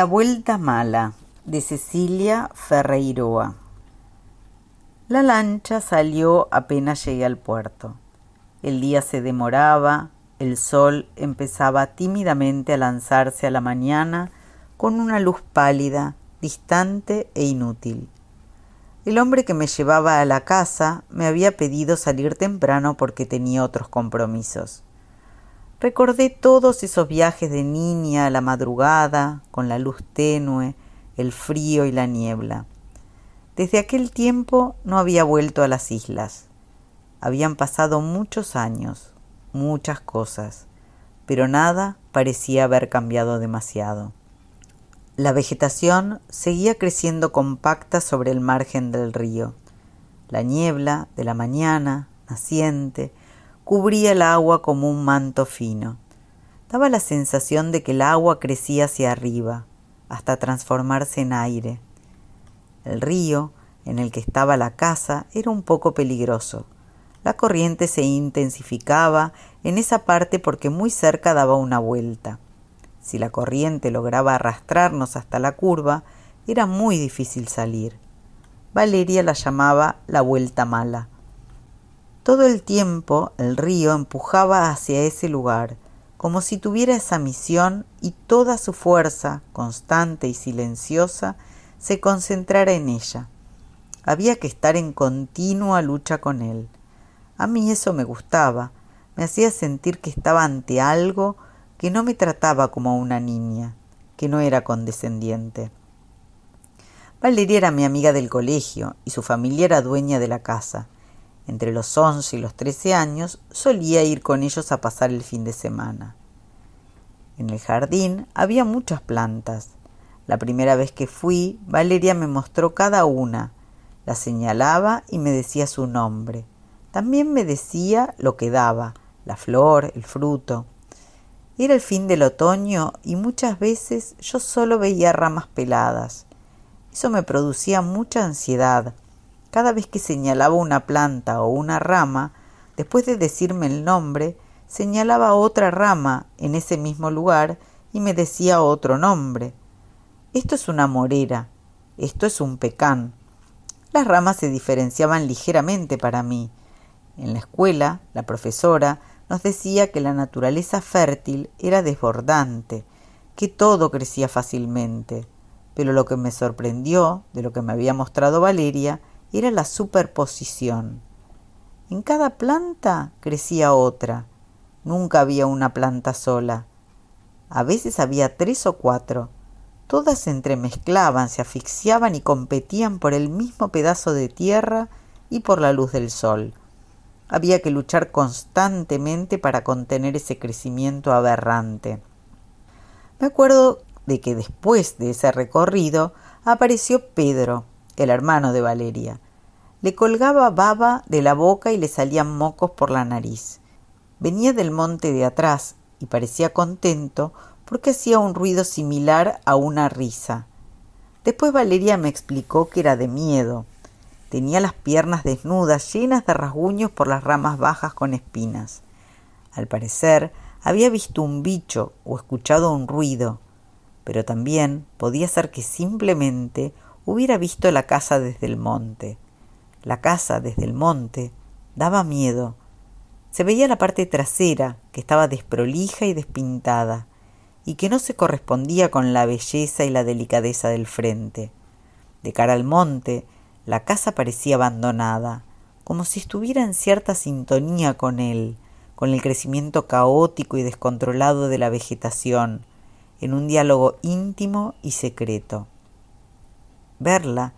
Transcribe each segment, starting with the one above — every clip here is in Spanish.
La Vuelta Mala de Cecilia Ferreiroa. La lancha salió apenas llegué al puerto. El día se demoraba, el sol empezaba tímidamente a lanzarse a la mañana con una luz pálida, distante e inútil. El hombre que me llevaba a la casa me había pedido salir temprano porque tenía otros compromisos. Recordé todos esos viajes de niña a la madrugada, con la luz tenue, el frío y la niebla. Desde aquel tiempo no había vuelto a las islas. Habían pasado muchos años, muchas cosas, pero nada parecía haber cambiado demasiado. La vegetación seguía creciendo compacta sobre el margen del río. La niebla de la mañana, naciente, cubría el agua como un manto fino. Daba la sensación de que el agua crecía hacia arriba, hasta transformarse en aire. El río, en el que estaba la casa, era un poco peligroso. La corriente se intensificaba en esa parte porque muy cerca daba una vuelta. Si la corriente lograba arrastrarnos hasta la curva, era muy difícil salir. Valeria la llamaba la vuelta mala. Todo el tiempo el río empujaba hacia ese lugar, como si tuviera esa misión y toda su fuerza, constante y silenciosa, se concentrara en ella. Había que estar en continua lucha con él. A mí eso me gustaba, me hacía sentir que estaba ante algo que no me trataba como una niña, que no era condescendiente. Valeria era mi amiga del colegio y su familia era dueña de la casa. Entre los once y los trece años solía ir con ellos a pasar el fin de semana. En el jardín había muchas plantas. La primera vez que fui, Valeria me mostró cada una, la señalaba y me decía su nombre. También me decía lo que daba, la flor, el fruto. Era el fin del otoño y muchas veces yo solo veía ramas peladas. Eso me producía mucha ansiedad, cada vez que señalaba una planta o una rama, después de decirme el nombre, señalaba otra rama en ese mismo lugar y me decía otro nombre. Esto es una morera, esto es un pecán. Las ramas se diferenciaban ligeramente para mí. En la escuela, la profesora nos decía que la naturaleza fértil era desbordante, que todo crecía fácilmente. Pero lo que me sorprendió de lo que me había mostrado Valeria era la superposición. En cada planta crecía otra. Nunca había una planta sola. A veces había tres o cuatro. Todas se entremezclaban, se asfixiaban y competían por el mismo pedazo de tierra y por la luz del sol. Había que luchar constantemente para contener ese crecimiento aberrante. Me acuerdo de que después de ese recorrido apareció Pedro, el hermano de Valeria. Le colgaba baba de la boca y le salían mocos por la nariz. Venía del monte de atrás y parecía contento porque hacía un ruido similar a una risa. Después Valeria me explicó que era de miedo. Tenía las piernas desnudas, llenas de rasguños por las ramas bajas con espinas. Al parecer, había visto un bicho o escuchado un ruido, pero también podía ser que simplemente hubiera visto la casa desde el monte. La casa desde el monte daba miedo. Se veía la parte trasera, que estaba desprolija y despintada, y que no se correspondía con la belleza y la delicadeza del frente. De cara al monte, la casa parecía abandonada, como si estuviera en cierta sintonía con él, con el crecimiento caótico y descontrolado de la vegetación, en un diálogo íntimo y secreto. Verla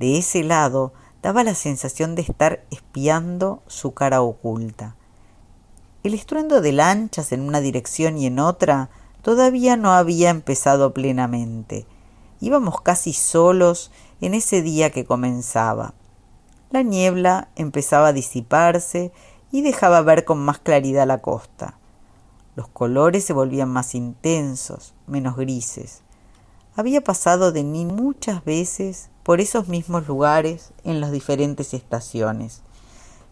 de ese lado daba la sensación de estar espiando su cara oculta. El estruendo de lanchas en una dirección y en otra todavía no había empezado plenamente. Íbamos casi solos en ese día que comenzaba. La niebla empezaba a disiparse y dejaba ver con más claridad la costa. Los colores se volvían más intensos, menos grises. Había pasado de mí muchas veces por esos mismos lugares en las diferentes estaciones,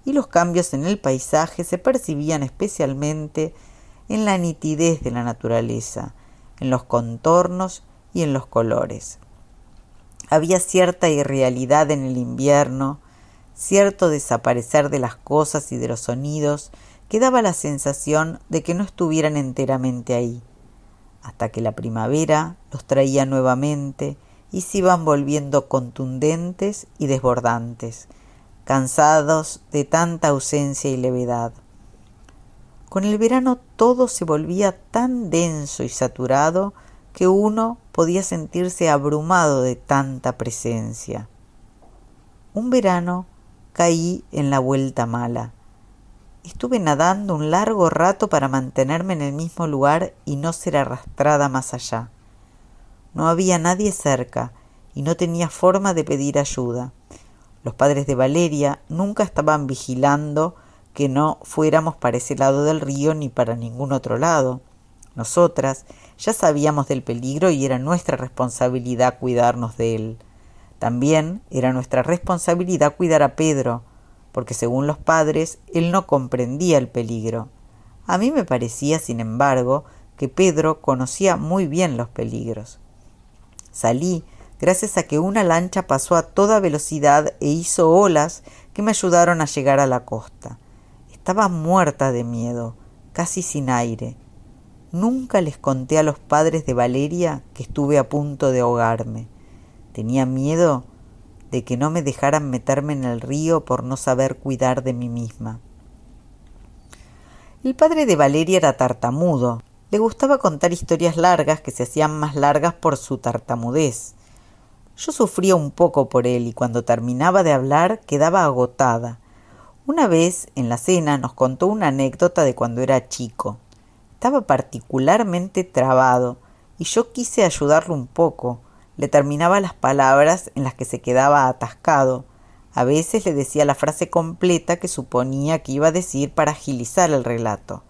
y los cambios en el paisaje se percibían especialmente en la nitidez de la naturaleza, en los contornos y en los colores. Había cierta irrealidad en el invierno, cierto desaparecer de las cosas y de los sonidos que daba la sensación de que no estuvieran enteramente ahí, hasta que la primavera los traía nuevamente y se iban volviendo contundentes y desbordantes, cansados de tanta ausencia y levedad. Con el verano todo se volvía tan denso y saturado que uno podía sentirse abrumado de tanta presencia. Un verano caí en la vuelta mala. Estuve nadando un largo rato para mantenerme en el mismo lugar y no ser arrastrada más allá. No había nadie cerca y no tenía forma de pedir ayuda. Los padres de Valeria nunca estaban vigilando que no fuéramos para ese lado del río ni para ningún otro lado. Nosotras ya sabíamos del peligro y era nuestra responsabilidad cuidarnos de él. También era nuestra responsabilidad cuidar a Pedro, porque según los padres él no comprendía el peligro. A mí me parecía, sin embargo, que Pedro conocía muy bien los peligros. Salí gracias a que una lancha pasó a toda velocidad e hizo olas que me ayudaron a llegar a la costa. Estaba muerta de miedo, casi sin aire. Nunca les conté a los padres de Valeria que estuve a punto de ahogarme. Tenía miedo de que no me dejaran meterme en el río por no saber cuidar de mí misma. El padre de Valeria era tartamudo. Le gustaba contar historias largas que se hacían más largas por su tartamudez. Yo sufría un poco por él y cuando terminaba de hablar quedaba agotada. Una vez en la cena nos contó una anécdota de cuando era chico. Estaba particularmente trabado y yo quise ayudarlo un poco, le terminaba las palabras en las que se quedaba atascado. A veces le decía la frase completa que suponía que iba a decir para agilizar el relato.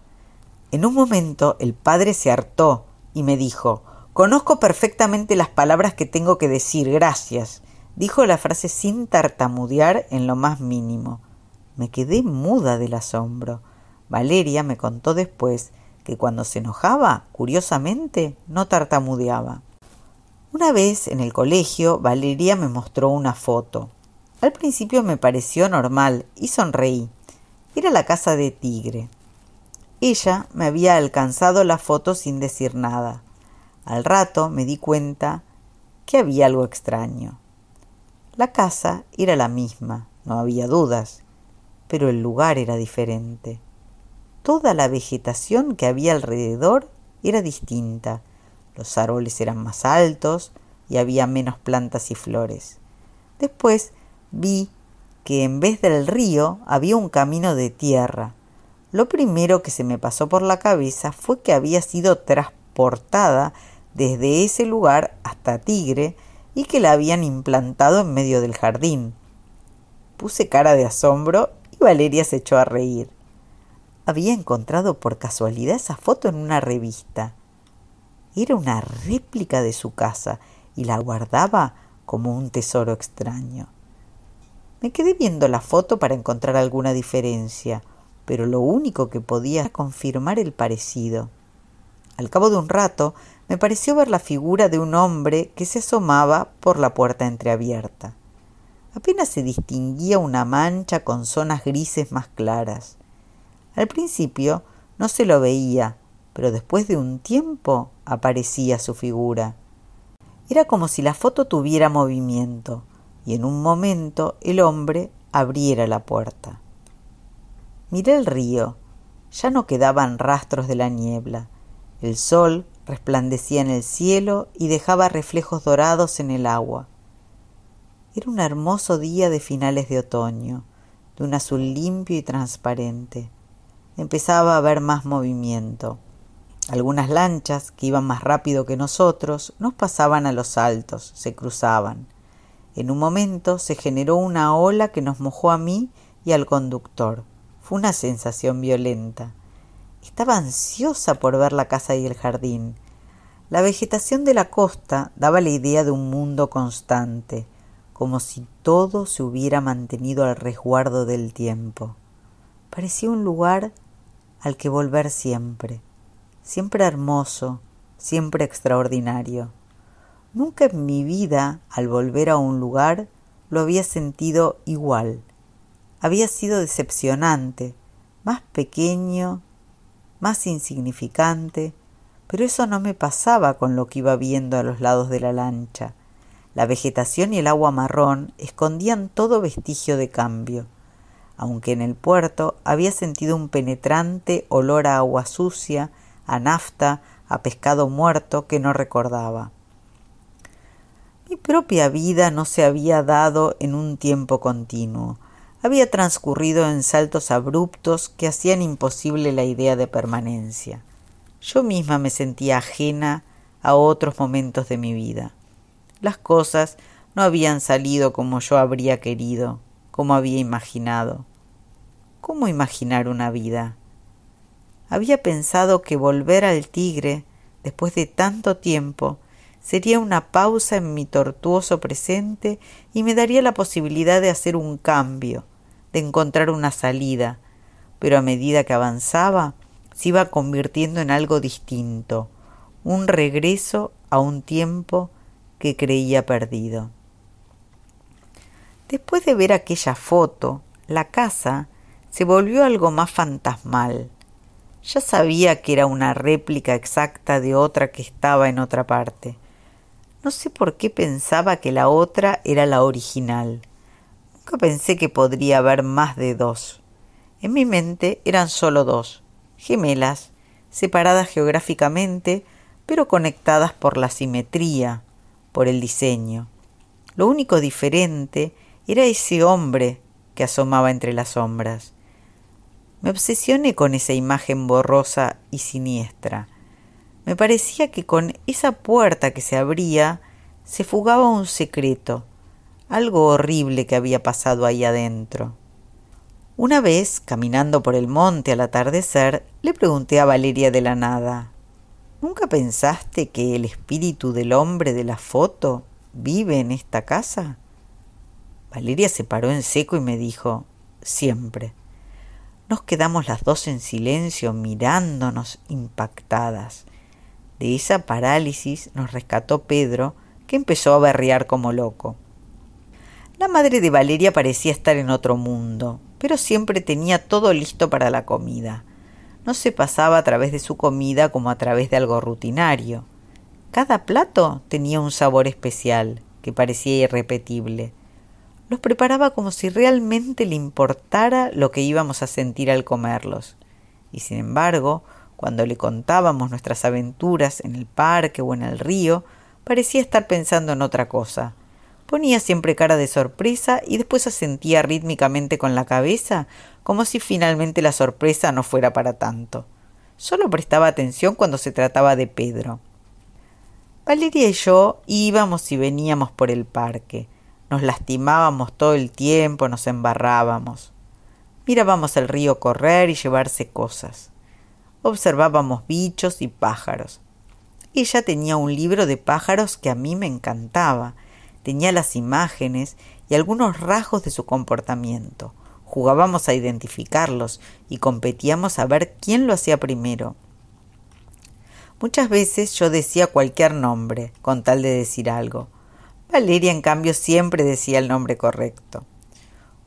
En un momento el padre se hartó y me dijo Conozco perfectamente las palabras que tengo que decir, gracias. Dijo la frase sin tartamudear en lo más mínimo. Me quedé muda del asombro. Valeria me contó después que cuando se enojaba, curiosamente, no tartamudeaba. Una vez en el colegio, Valeria me mostró una foto. Al principio me pareció normal y sonreí. Era la casa de Tigre. Ella me había alcanzado la foto sin decir nada. Al rato me di cuenta que había algo extraño. La casa era la misma, no había dudas, pero el lugar era diferente. Toda la vegetación que había alrededor era distinta los árboles eran más altos y había menos plantas y flores. Después vi que en vez del río había un camino de tierra. Lo primero que se me pasó por la cabeza fue que había sido transportada desde ese lugar hasta Tigre y que la habían implantado en medio del jardín. Puse cara de asombro y Valeria se echó a reír. Había encontrado por casualidad esa foto en una revista era una réplica de su casa y la guardaba como un tesoro extraño. Me quedé viendo la foto para encontrar alguna diferencia, pero lo único que podía era confirmar el parecido. Al cabo de un rato me pareció ver la figura de un hombre que se asomaba por la puerta entreabierta. Apenas se distinguía una mancha con zonas grises más claras. Al principio no se lo veía, pero después de un tiempo aparecía su figura. Era como si la foto tuviera movimiento y en un momento el hombre abriera la puerta. Miré el río. Ya no quedaban rastros de la niebla. El sol resplandecía en el cielo y dejaba reflejos dorados en el agua. Era un hermoso día de finales de otoño, de un azul limpio y transparente. Empezaba a haber más movimiento. Algunas lanchas, que iban más rápido que nosotros, nos pasaban a los saltos, se cruzaban. En un momento se generó una ola que nos mojó a mí y al conductor. Fue una sensación violenta. Estaba ansiosa por ver la casa y el jardín. La vegetación de la costa daba la idea de un mundo constante, como si todo se hubiera mantenido al resguardo del tiempo. Parecía un lugar al que volver siempre siempre hermoso, siempre extraordinario. Nunca en mi vida, al volver a un lugar, lo había sentido igual. Había sido decepcionante, más pequeño, más insignificante, pero eso no me pasaba con lo que iba viendo a los lados de la lancha. La vegetación y el agua marrón escondían todo vestigio de cambio, aunque en el puerto había sentido un penetrante olor a agua sucia, a nafta, a pescado muerto que no recordaba. Mi propia vida no se había dado en un tiempo continuo, había transcurrido en saltos abruptos que hacían imposible la idea de permanencia. Yo misma me sentía ajena a otros momentos de mi vida. Las cosas no habían salido como yo habría querido, como había imaginado. ¿Cómo imaginar una vida? Había pensado que volver al tigre, después de tanto tiempo, sería una pausa en mi tortuoso presente y me daría la posibilidad de hacer un cambio, de encontrar una salida, pero a medida que avanzaba se iba convirtiendo en algo distinto, un regreso a un tiempo que creía perdido. Después de ver aquella foto, la casa se volvió algo más fantasmal. Ya sabía que era una réplica exacta de otra que estaba en otra parte. No sé por qué pensaba que la otra era la original. Nunca pensé que podría haber más de dos. En mi mente eran solo dos, gemelas, separadas geográficamente, pero conectadas por la simetría, por el diseño. Lo único diferente era ese hombre que asomaba entre las sombras. Me obsesioné con esa imagen borrosa y siniestra. Me parecía que con esa puerta que se abría se fugaba un secreto, algo horrible que había pasado ahí adentro. Una vez, caminando por el monte al atardecer, le pregunté a Valeria de la nada ¿Nunca pensaste que el espíritu del hombre de la foto vive en esta casa? Valeria se paró en seco y me dijo Siempre. Nos quedamos las dos en silencio mirándonos impactadas. De esa parálisis nos rescató Pedro, que empezó a berrear como loco. La madre de Valeria parecía estar en otro mundo, pero siempre tenía todo listo para la comida. No se pasaba a través de su comida como a través de algo rutinario. Cada plato tenía un sabor especial, que parecía irrepetible los preparaba como si realmente le importara lo que íbamos a sentir al comerlos. Y sin embargo, cuando le contábamos nuestras aventuras en el parque o en el río, parecía estar pensando en otra cosa. Ponía siempre cara de sorpresa y después asentía rítmicamente con la cabeza, como si finalmente la sorpresa no fuera para tanto. Solo prestaba atención cuando se trataba de Pedro. Valeria y yo íbamos y veníamos por el parque. Nos lastimábamos todo el tiempo, nos embarrábamos. Mirábamos el río correr y llevarse cosas. Observábamos bichos y pájaros. Ella tenía un libro de pájaros que a mí me encantaba. Tenía las imágenes y algunos rasgos de su comportamiento. Jugábamos a identificarlos y competíamos a ver quién lo hacía primero. Muchas veces yo decía cualquier nombre, con tal de decir algo. Valeria, en cambio, siempre decía el nombre correcto.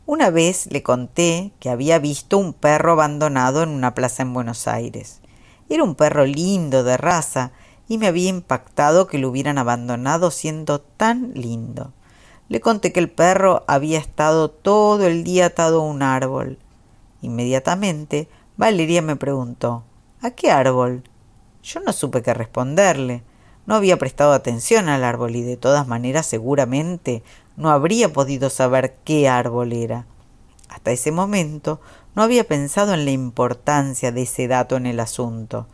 Una vez le conté que había visto un perro abandonado en una plaza en Buenos Aires. Era un perro lindo, de raza, y me había impactado que lo hubieran abandonado siendo tan lindo. Le conté que el perro había estado todo el día atado a un árbol. Inmediatamente Valeria me preguntó ¿A qué árbol? Yo no supe qué responderle. No había prestado atención al árbol y de todas maneras seguramente no habría podido saber qué árbol era. Hasta ese momento no había pensado en la importancia de ese dato en el asunto,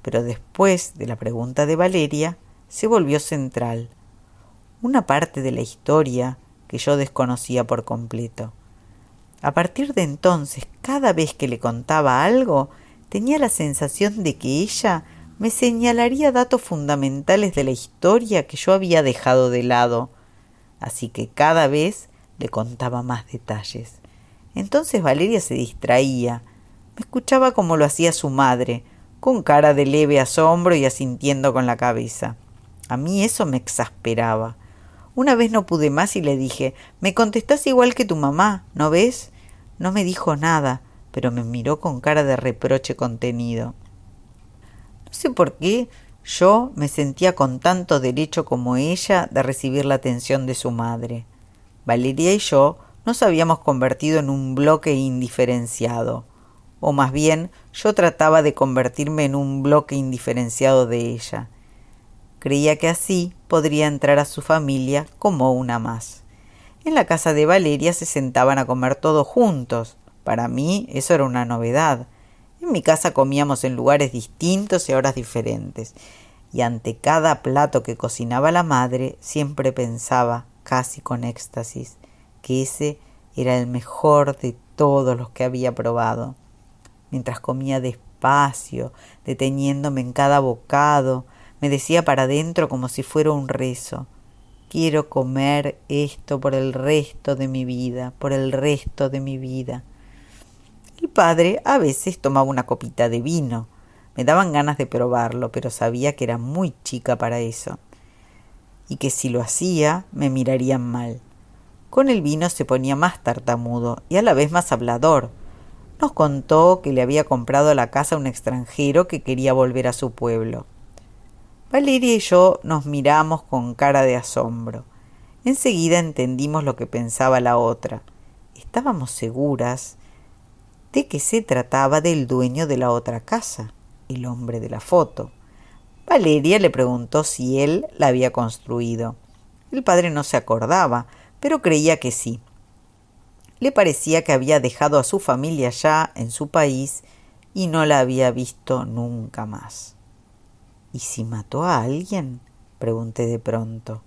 pero después de la pregunta de Valeria se volvió central, una parte de la historia que yo desconocía por completo. A partir de entonces, cada vez que le contaba algo, tenía la sensación de que ella me señalaría datos fundamentales de la historia que yo había dejado de lado, así que cada vez le contaba más detalles. Entonces Valeria se distraía, me escuchaba como lo hacía su madre, con cara de leve asombro y asintiendo con la cabeza. A mí eso me exasperaba. Una vez no pude más y le dije, me contestás igual que tu mamá, ¿no ves? No me dijo nada, pero me miró con cara de reproche contenido. Sé por qué yo me sentía con tanto derecho como ella de recibir la atención de su madre. Valeria y yo nos habíamos convertido en un bloque indiferenciado, o más bien yo trataba de convertirme en un bloque indiferenciado de ella. Creía que así podría entrar a su familia como una más. En la casa de Valeria se sentaban a comer todos juntos. Para mí eso era una novedad. En mi casa comíamos en lugares distintos y horas diferentes, y ante cada plato que cocinaba la madre siempre pensaba, casi con éxtasis, que ese era el mejor de todos los que había probado. Mientras comía despacio, deteniéndome en cada bocado, me decía para adentro como si fuera un rezo. Quiero comer esto por el resto de mi vida, por el resto de mi vida. El padre a veces tomaba una copita de vino. Me daban ganas de probarlo, pero sabía que era muy chica para eso. Y que si lo hacía me mirarían mal. Con el vino se ponía más tartamudo y a la vez más hablador. Nos contó que le había comprado la casa a un extranjero que quería volver a su pueblo. Valeria y yo nos miramos con cara de asombro. Enseguida entendimos lo que pensaba la otra. Estábamos seguras de que se trataba del dueño de la otra casa, el hombre de la foto. Valeria le preguntó si él la había construido. El padre no se acordaba, pero creía que sí. Le parecía que había dejado a su familia ya en su país y no la había visto nunca más. ¿Y si mató a alguien? pregunté de pronto.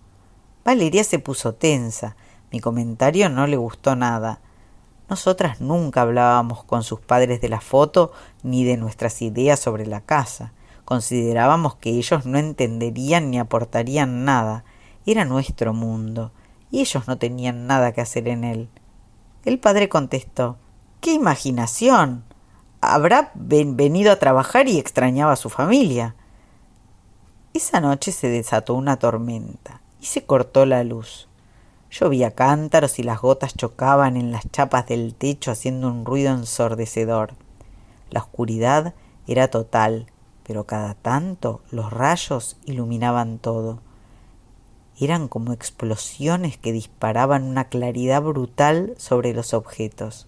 Valeria se puso tensa. Mi comentario no le gustó nada. Nosotras nunca hablábamos con sus padres de la foto ni de nuestras ideas sobre la casa. Considerábamos que ellos no entenderían ni aportarían nada. Era nuestro mundo, y ellos no tenían nada que hacer en él. El padre contestó ¡Qué imaginación! Habrá venido a trabajar y extrañaba a su familia. Esa noche se desató una tormenta y se cortó la luz. Llovía cántaros y las gotas chocaban en las chapas del techo haciendo un ruido ensordecedor. La oscuridad era total, pero cada tanto los rayos iluminaban todo. Eran como explosiones que disparaban una claridad brutal sobre los objetos.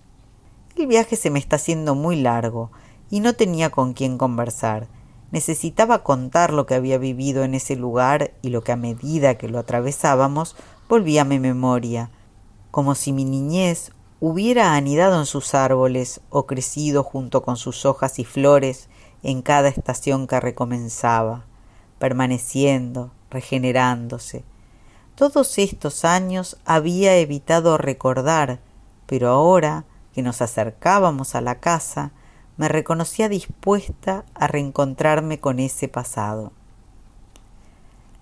El viaje se me está haciendo muy largo y no tenía con quién conversar Necesitaba contar lo que había vivido en ese lugar y lo que a medida que lo atravesábamos volvía a mi memoria, como si mi niñez hubiera anidado en sus árboles o crecido junto con sus hojas y flores en cada estación que recomenzaba, permaneciendo, regenerándose. Todos estos años había evitado recordar, pero ahora que nos acercábamos a la casa, me reconocía dispuesta a reencontrarme con ese pasado.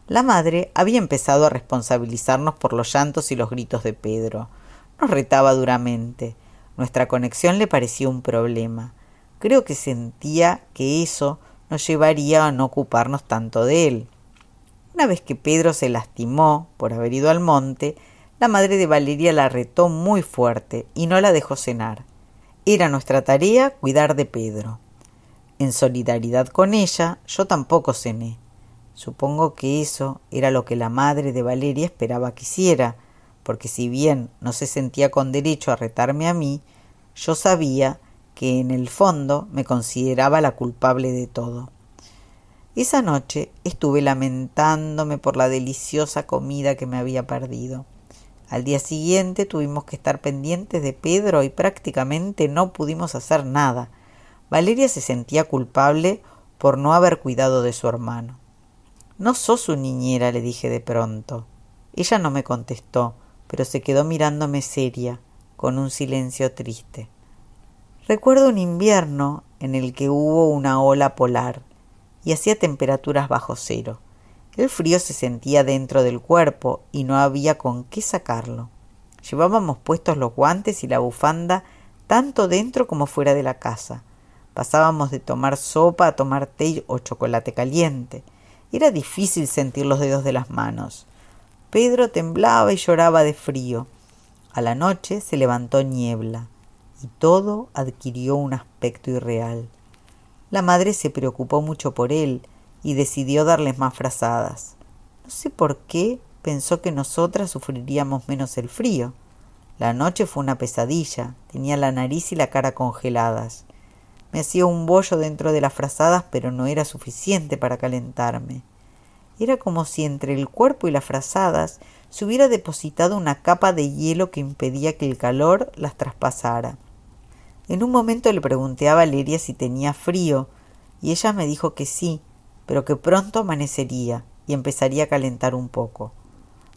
La madre había empezado a responsabilizarnos por los llantos y los gritos de Pedro. Nos retaba duramente. Nuestra conexión le parecía un problema. Creo que sentía que eso nos llevaría a no ocuparnos tanto de él. Una vez que Pedro se lastimó por haber ido al monte, la madre de Valeria la retó muy fuerte y no la dejó cenar. Era nuestra tarea cuidar de Pedro. En solidaridad con ella, yo tampoco cené. Supongo que eso era lo que la madre de Valeria esperaba que hiciera, porque si bien no se sentía con derecho a retarme a mí, yo sabía que en el fondo me consideraba la culpable de todo. Esa noche estuve lamentándome por la deliciosa comida que me había perdido. Al día siguiente tuvimos que estar pendientes de Pedro y prácticamente no pudimos hacer nada. Valeria se sentía culpable por no haber cuidado de su hermano. No sos su niñera, le dije de pronto. Ella no me contestó, pero se quedó mirándome seria, con un silencio triste. Recuerdo un invierno en el que hubo una ola polar y hacía temperaturas bajo cero. El frío se sentía dentro del cuerpo y no había con qué sacarlo. Llevábamos puestos los guantes y la bufanda tanto dentro como fuera de la casa. Pasábamos de tomar sopa a tomar té o chocolate caliente. Era difícil sentir los dedos de las manos. Pedro temblaba y lloraba de frío. A la noche se levantó niebla y todo adquirió un aspecto irreal. La madre se preocupó mucho por él y decidió darles más frazadas. No sé por qué pensó que nosotras sufriríamos menos el frío. La noche fue una pesadilla, tenía la nariz y la cara congeladas. Me hacía un bollo dentro de las frazadas, pero no era suficiente para calentarme. Era como si entre el cuerpo y las frazadas se hubiera depositado una capa de hielo que impedía que el calor las traspasara. En un momento le pregunté a Valeria si tenía frío, y ella me dijo que sí, pero que pronto amanecería y empezaría a calentar un poco.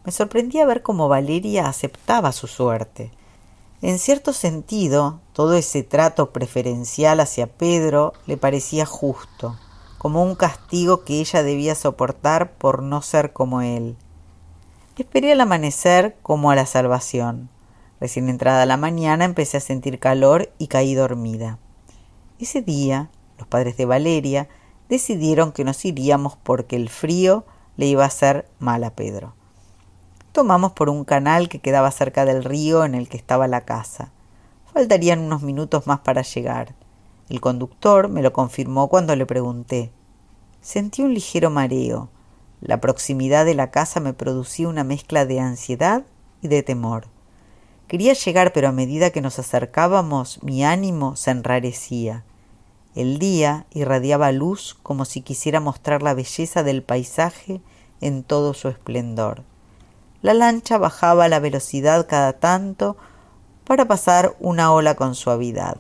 Me sorprendía ver cómo Valeria aceptaba su suerte. En cierto sentido, todo ese trato preferencial hacia Pedro le parecía justo, como un castigo que ella debía soportar por no ser como él. Esperé al amanecer como a la salvación. Recién entrada la mañana empecé a sentir calor y caí dormida. Ese día, los padres de Valeria decidieron que nos iríamos porque el frío le iba a hacer mal a Pedro. Tomamos por un canal que quedaba cerca del río en el que estaba la casa. Faltarían unos minutos más para llegar. El conductor me lo confirmó cuando le pregunté. Sentí un ligero mareo. La proximidad de la casa me producía una mezcla de ansiedad y de temor. Quería llegar, pero a medida que nos acercábamos mi ánimo se enrarecía. El día irradiaba luz como si quisiera mostrar la belleza del paisaje en todo su esplendor. La lancha bajaba la velocidad cada tanto para pasar una ola con suavidad.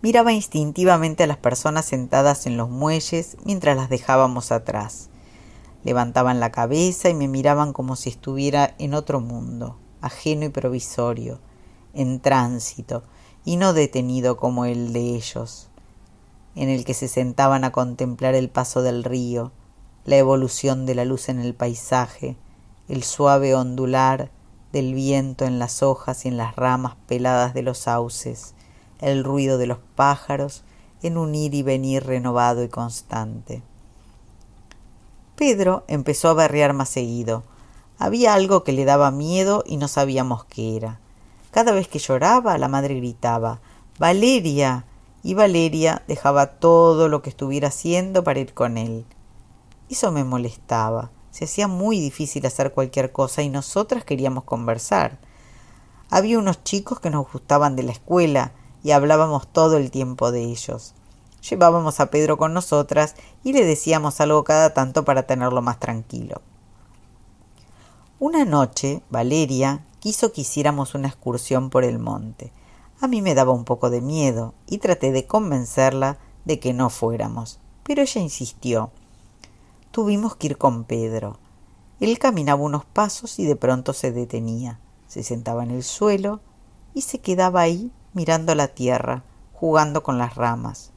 Miraba instintivamente a las personas sentadas en los muelles mientras las dejábamos atrás. Levantaban la cabeza y me miraban como si estuviera en otro mundo, ajeno y provisorio, en tránsito, y no detenido como el de ellos, en el que se sentaban a contemplar el paso del río, la evolución de la luz en el paisaje, el suave ondular del viento en las hojas y en las ramas peladas de los sauces, el ruido de los pájaros en un ir y venir renovado y constante. Pedro empezó a berrear más seguido. Había algo que le daba miedo y no sabíamos qué era. Cada vez que lloraba, la madre gritaba Valeria. y Valeria dejaba todo lo que estuviera haciendo para ir con él. Eso me molestaba. Se hacía muy difícil hacer cualquier cosa y nosotras queríamos conversar. Había unos chicos que nos gustaban de la escuela y hablábamos todo el tiempo de ellos. Llevábamos a Pedro con nosotras y le decíamos algo cada tanto para tenerlo más tranquilo. Una noche, Valeria quiso que hiciéramos una excursión por el monte. A mí me daba un poco de miedo y traté de convencerla de que no fuéramos, pero ella insistió tuvimos que ir con Pedro. Él caminaba unos pasos y de pronto se detenía, se sentaba en el suelo y se quedaba ahí mirando la tierra, jugando con las ramas.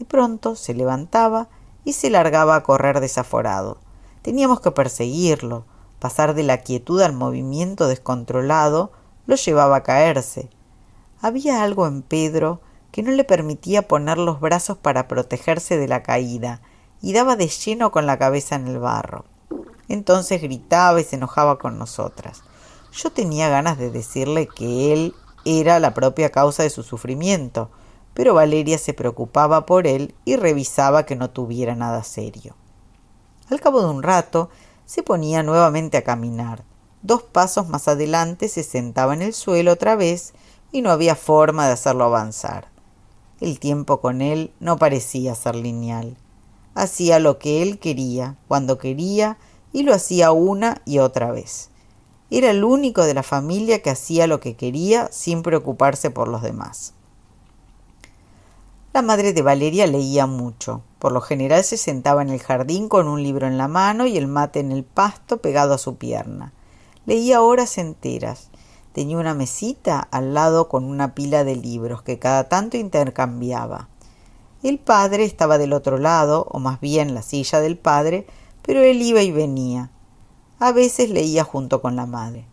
De pronto se levantaba y se largaba a correr desaforado. Teníamos que perseguirlo. Pasar de la quietud al movimiento descontrolado lo llevaba a caerse. Había algo en Pedro que no le permitía poner los brazos para protegerse de la caída, y daba de lleno con la cabeza en el barro. Entonces gritaba y se enojaba con nosotras. Yo tenía ganas de decirle que él era la propia causa de su sufrimiento, pero Valeria se preocupaba por él y revisaba que no tuviera nada serio. Al cabo de un rato se ponía nuevamente a caminar. Dos pasos más adelante se sentaba en el suelo otra vez y no había forma de hacerlo avanzar. El tiempo con él no parecía ser lineal hacía lo que él quería, cuando quería, y lo hacía una y otra vez. Era el único de la familia que hacía lo que quería sin preocuparse por los demás. La madre de Valeria leía mucho. Por lo general se sentaba en el jardín con un libro en la mano y el mate en el pasto pegado a su pierna. Leía horas enteras. Tenía una mesita al lado con una pila de libros que cada tanto intercambiaba. El padre estaba del otro lado, o más bien la silla del padre, pero él iba y venía. A veces leía junto con la madre.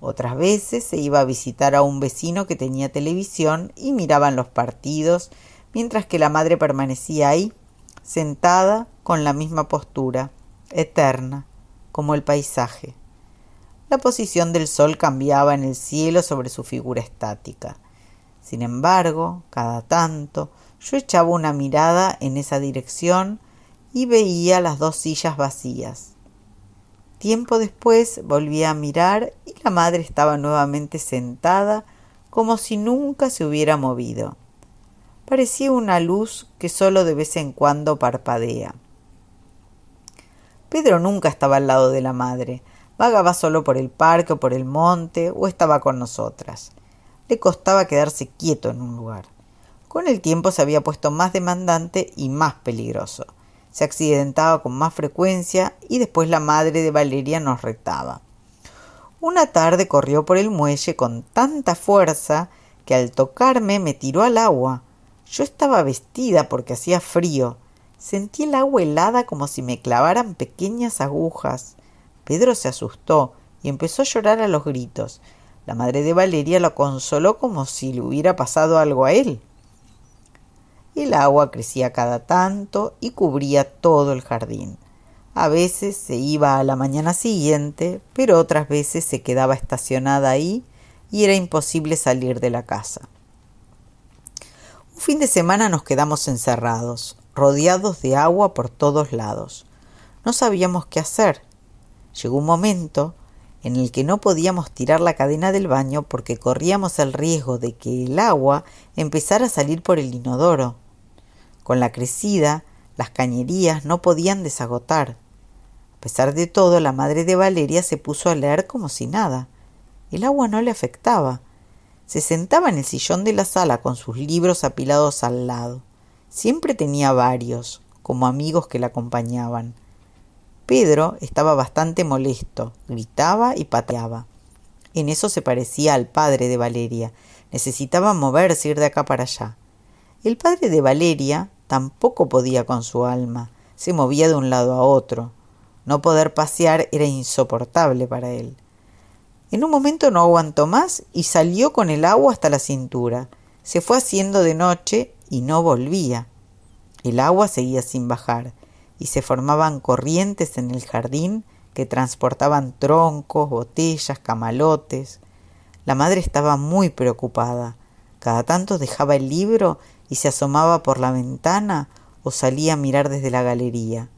Otras veces se iba a visitar a un vecino que tenía televisión y miraban los partidos, mientras que la madre permanecía ahí, sentada con la misma postura, eterna, como el paisaje. La posición del sol cambiaba en el cielo sobre su figura estática. Sin embargo, cada tanto yo echaba una mirada en esa dirección y veía las dos sillas vacías. Tiempo después volví a mirar y la madre estaba nuevamente sentada como si nunca se hubiera movido. Parecía una luz que solo de vez en cuando parpadea. Pedro nunca estaba al lado de la madre, vagaba solo por el parque o por el monte o estaba con nosotras le costaba quedarse quieto en un lugar. Con el tiempo se había puesto más demandante y más peligroso. Se accidentaba con más frecuencia y después la madre de Valeria nos retaba. Una tarde corrió por el muelle con tanta fuerza que al tocarme me tiró al agua. Yo estaba vestida porque hacía frío. Sentí el agua helada como si me clavaran pequeñas agujas. Pedro se asustó y empezó a llorar a los gritos. La madre de Valeria lo consoló como si le hubiera pasado algo a él. El agua crecía cada tanto y cubría todo el jardín. A veces se iba a la mañana siguiente, pero otras veces se quedaba estacionada ahí y era imposible salir de la casa. Un fin de semana nos quedamos encerrados, rodeados de agua por todos lados. No sabíamos qué hacer. Llegó un momento en el que no podíamos tirar la cadena del baño porque corríamos el riesgo de que el agua empezara a salir por el inodoro. Con la crecida, las cañerías no podían desagotar. A pesar de todo, la madre de Valeria se puso a leer como si nada. El agua no le afectaba. Se sentaba en el sillón de la sala con sus libros apilados al lado. Siempre tenía varios, como amigos que la acompañaban. Pedro estaba bastante molesto, gritaba y pateaba. En eso se parecía al padre de Valeria. Necesitaba moverse, ir de acá para allá. El padre de Valeria tampoco podía con su alma. Se movía de un lado a otro. No poder pasear era insoportable para él. En un momento no aguantó más y salió con el agua hasta la cintura. Se fue haciendo de noche y no volvía. El agua seguía sin bajar y se formaban corrientes en el jardín que transportaban troncos, botellas, camalotes. La madre estaba muy preocupada. Cada tanto dejaba el libro y se asomaba por la ventana o salía a mirar desde la galería.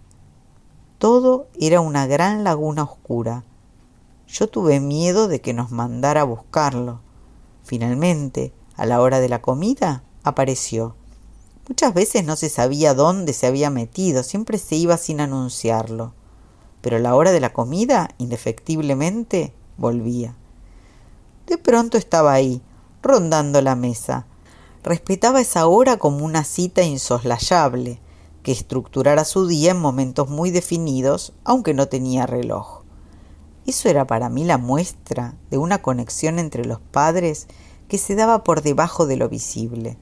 Todo era una gran laguna oscura. Yo tuve miedo de que nos mandara a buscarlo. Finalmente, a la hora de la comida, apareció. Muchas veces no se sabía dónde se había metido, siempre se iba sin anunciarlo. Pero a la hora de la comida, indefectiblemente, volvía. De pronto estaba ahí, rondando la mesa. Respetaba esa hora como una cita insoslayable, que estructurara su día en momentos muy definidos, aunque no tenía reloj. Eso era para mí la muestra de una conexión entre los padres que se daba por debajo de lo visible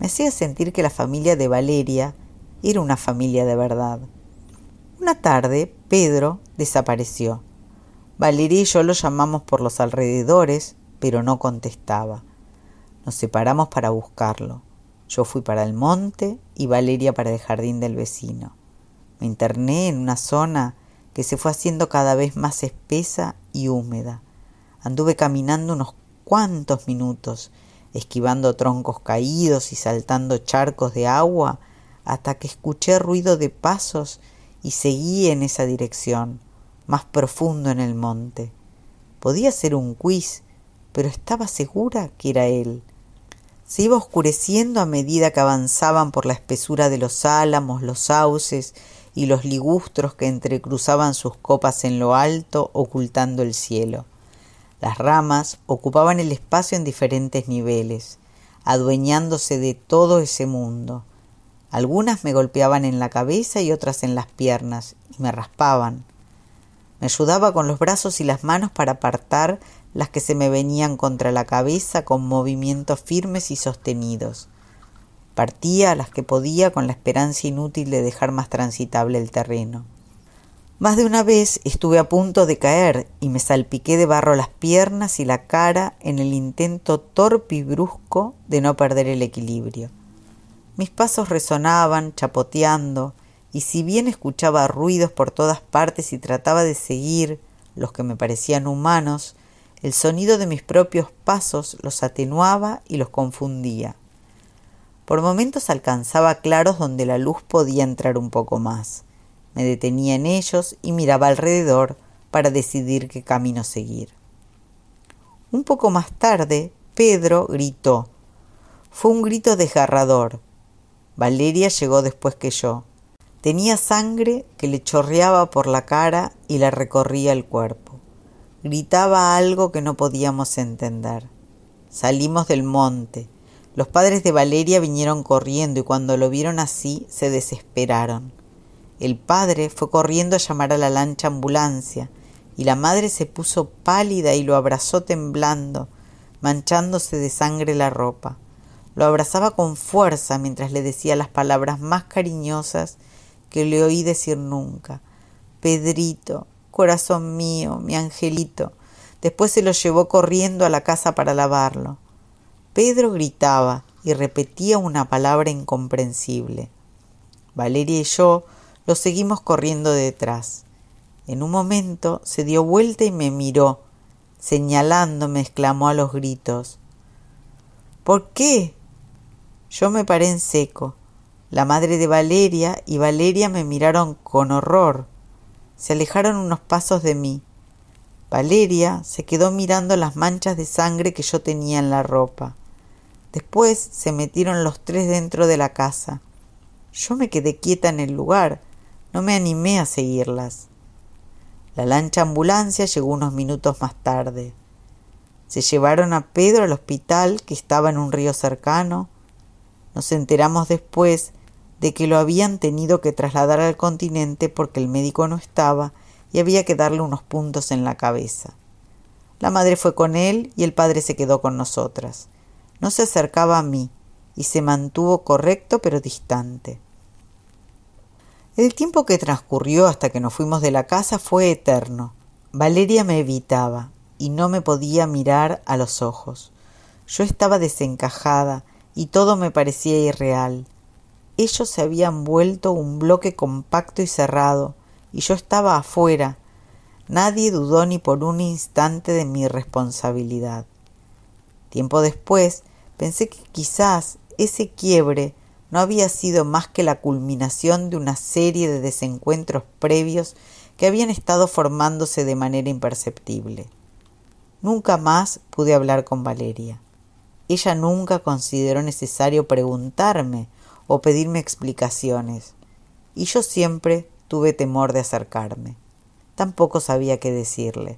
me hacía sentir que la familia de Valeria era una familia de verdad. Una tarde, Pedro desapareció. Valeria y yo lo llamamos por los alrededores, pero no contestaba. Nos separamos para buscarlo. Yo fui para el monte y Valeria para el jardín del vecino. Me interné en una zona que se fue haciendo cada vez más espesa y húmeda. Anduve caminando unos cuantos minutos esquivando troncos caídos y saltando charcos de agua, hasta que escuché ruido de pasos y seguí en esa dirección, más profundo en el monte. Podía ser un quiz, pero estaba segura que era él. Se iba oscureciendo a medida que avanzaban por la espesura de los álamos, los sauces y los ligustros que entrecruzaban sus copas en lo alto, ocultando el cielo. Las ramas ocupaban el espacio en diferentes niveles, adueñándose de todo ese mundo. Algunas me golpeaban en la cabeza y otras en las piernas, y me raspaban. Me ayudaba con los brazos y las manos para apartar las que se me venían contra la cabeza con movimientos firmes y sostenidos. Partía las que podía con la esperanza inútil de dejar más transitable el terreno. Más de una vez estuve a punto de caer y me salpiqué de barro las piernas y la cara en el intento torpe y brusco de no perder el equilibrio. Mis pasos resonaban, chapoteando, y si bien escuchaba ruidos por todas partes y trataba de seguir los que me parecían humanos, el sonido de mis propios pasos los atenuaba y los confundía. Por momentos alcanzaba claros donde la luz podía entrar un poco más. Me detenía en ellos y miraba alrededor para decidir qué camino seguir. Un poco más tarde, Pedro gritó. Fue un grito desgarrador. Valeria llegó después que yo. Tenía sangre que le chorreaba por la cara y le recorría el cuerpo. Gritaba algo que no podíamos entender. Salimos del monte. Los padres de Valeria vinieron corriendo y cuando lo vieron así se desesperaron. El padre fue corriendo a llamar a la lancha ambulancia y la madre se puso pálida y lo abrazó temblando, manchándose de sangre la ropa. Lo abrazaba con fuerza mientras le decía las palabras más cariñosas que le oí decir nunca. Pedrito, corazón mío, mi angelito. Después se lo llevó corriendo a la casa para lavarlo. Pedro gritaba y repetía una palabra incomprensible. Valeria y yo lo seguimos corriendo detrás. En un momento se dio vuelta y me miró, señalándome, exclamó a los gritos. ¿Por qué? Yo me paré en seco. La madre de Valeria y Valeria me miraron con horror. Se alejaron unos pasos de mí. Valeria se quedó mirando las manchas de sangre que yo tenía en la ropa. Después se metieron los tres dentro de la casa. Yo me quedé quieta en el lugar. No me animé a seguirlas. La lancha ambulancia llegó unos minutos más tarde. Se llevaron a Pedro al hospital que estaba en un río cercano. Nos enteramos después de que lo habían tenido que trasladar al continente porque el médico no estaba y había que darle unos puntos en la cabeza. La madre fue con él y el padre se quedó con nosotras. No se acercaba a mí y se mantuvo correcto pero distante. El tiempo que transcurrió hasta que nos fuimos de la casa fue eterno. Valeria me evitaba y no me podía mirar a los ojos. Yo estaba desencajada y todo me parecía irreal. Ellos se habían vuelto un bloque compacto y cerrado, y yo estaba afuera. Nadie dudó ni por un instante de mi responsabilidad. Tiempo después pensé que quizás ese quiebre no había sido más que la culminación de una serie de desencuentros previos que habían estado formándose de manera imperceptible. Nunca más pude hablar con Valeria. Ella nunca consideró necesario preguntarme o pedirme explicaciones, y yo siempre tuve temor de acercarme. Tampoco sabía qué decirle.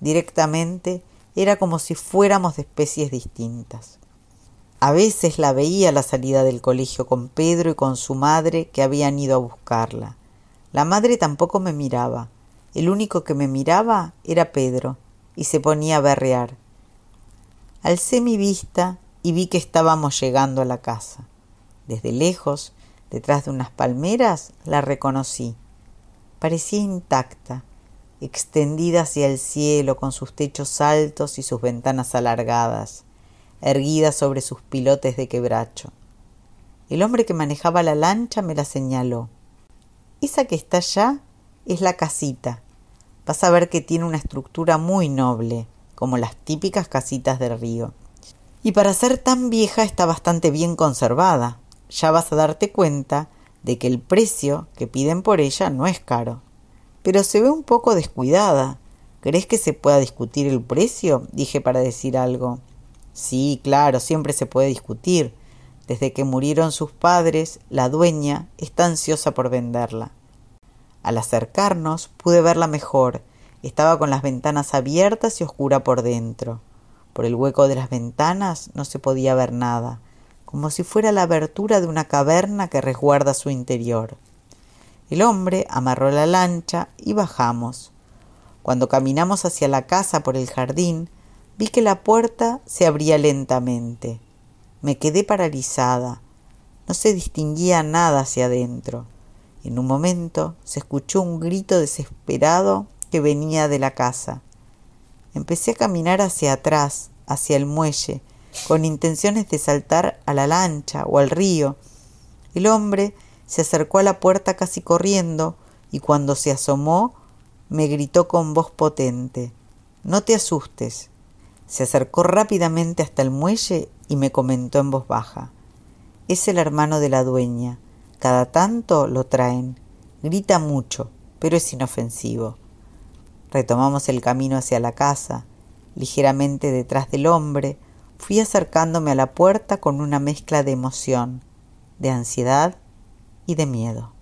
Directamente era como si fuéramos de especies distintas. A veces la veía a la salida del colegio con Pedro y con su madre que habían ido a buscarla. La madre tampoco me miraba. El único que me miraba era Pedro, y se ponía a berrear. Alcé mi vista y vi que estábamos llegando a la casa. Desde lejos, detrás de unas palmeras, la reconocí. Parecía intacta, extendida hacia el cielo con sus techos altos y sus ventanas alargadas erguida sobre sus pilotes de quebracho. El hombre que manejaba la lancha me la señaló. Esa que está allá es la casita. Vas a ver que tiene una estructura muy noble, como las típicas casitas del río. Y para ser tan vieja está bastante bien conservada. Ya vas a darte cuenta de que el precio que piden por ella no es caro. Pero se ve un poco descuidada. ¿Crees que se pueda discutir el precio? dije para decir algo. Sí, claro, siempre se puede discutir. Desde que murieron sus padres, la dueña está ansiosa por venderla. Al acercarnos pude verla mejor. Estaba con las ventanas abiertas y oscura por dentro. Por el hueco de las ventanas no se podía ver nada, como si fuera la abertura de una caverna que resguarda su interior. El hombre amarró la lancha y bajamos. Cuando caminamos hacia la casa por el jardín, Vi que la puerta se abría lentamente. Me quedé paralizada. No se distinguía nada hacia adentro. En un momento se escuchó un grito desesperado que venía de la casa. Empecé a caminar hacia atrás, hacia el muelle, con intenciones de saltar a la lancha o al río, El hombre se acercó a la puerta casi corriendo y cuando se asomó me gritó con voz potente No te asustes. Se acercó rápidamente hasta el muelle y me comentó en voz baja Es el hermano de la dueña. Cada tanto lo traen. Grita mucho, pero es inofensivo. Retomamos el camino hacia la casa. Ligeramente detrás del hombre, fui acercándome a la puerta con una mezcla de emoción, de ansiedad y de miedo.